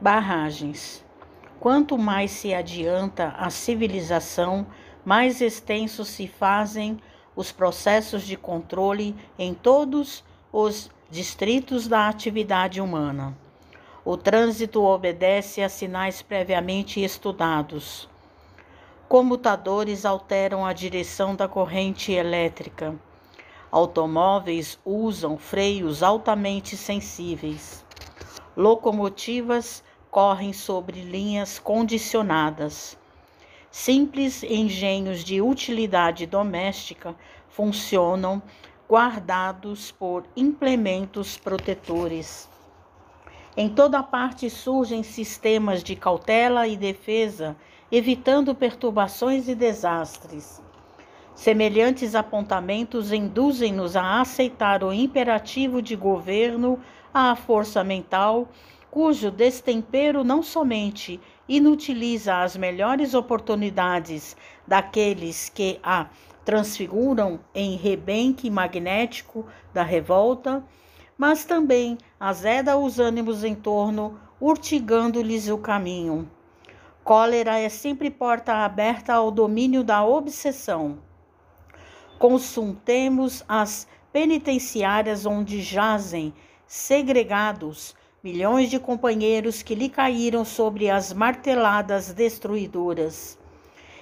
Barragens. Quanto mais se adianta a civilização, mais extensos se fazem os processos de controle em todos os distritos da atividade humana. O trânsito obedece a sinais previamente estudados. Comutadores alteram a direção da corrente elétrica. Automóveis usam freios altamente sensíveis. Locomotivas correm sobre linhas condicionadas. Simples engenhos de utilidade doméstica funcionam guardados por implementos protetores. Em toda parte surgem sistemas de cautela e defesa, evitando perturbações e desastres. Semelhantes apontamentos induzem-nos a aceitar o imperativo de governo à força mental, cujo destempero não somente inutiliza as melhores oportunidades daqueles que a transfiguram em rebenque magnético da revolta, mas também azeda os ânimos em torno, urtigando-lhes o caminho. Cólera é sempre porta aberta ao domínio da obsessão. Consultemos as penitenciárias onde jazem, segregados, milhões de companheiros que lhe caíram sobre as marteladas destruidoras.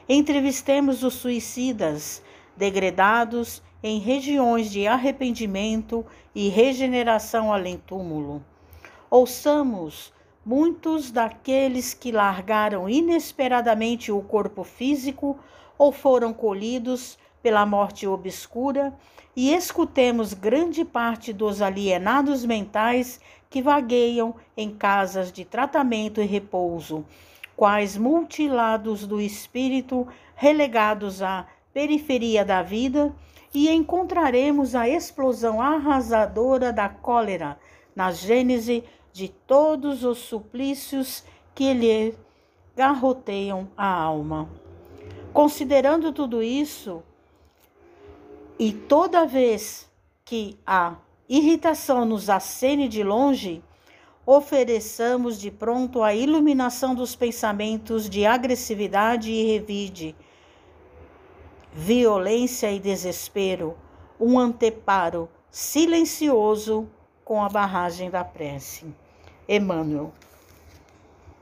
Entrevistemos os suicidas, degradados em regiões de arrependimento e regeneração além-túmulo. Ouçamos muitos daqueles que largaram inesperadamente o corpo físico ou foram colhidos pela morte obscura e escutemos grande parte dos alienados mentais que vagueiam em casas de tratamento e repouso, quais mutilados do espírito relegados à periferia da vida, e encontraremos a explosão arrasadora da cólera na gênese de todos os suplícios que lhe garroteiam a alma. Considerando tudo isso, e toda vez que a irritação nos acene de longe, ofereçamos de pronto a iluminação dos pensamentos de agressividade e revide, violência e desespero, um anteparo silencioso com a barragem da prece. Emmanuel.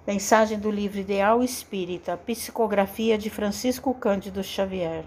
Mensagem do livro Ideal Espírita, psicografia de Francisco Cândido Xavier.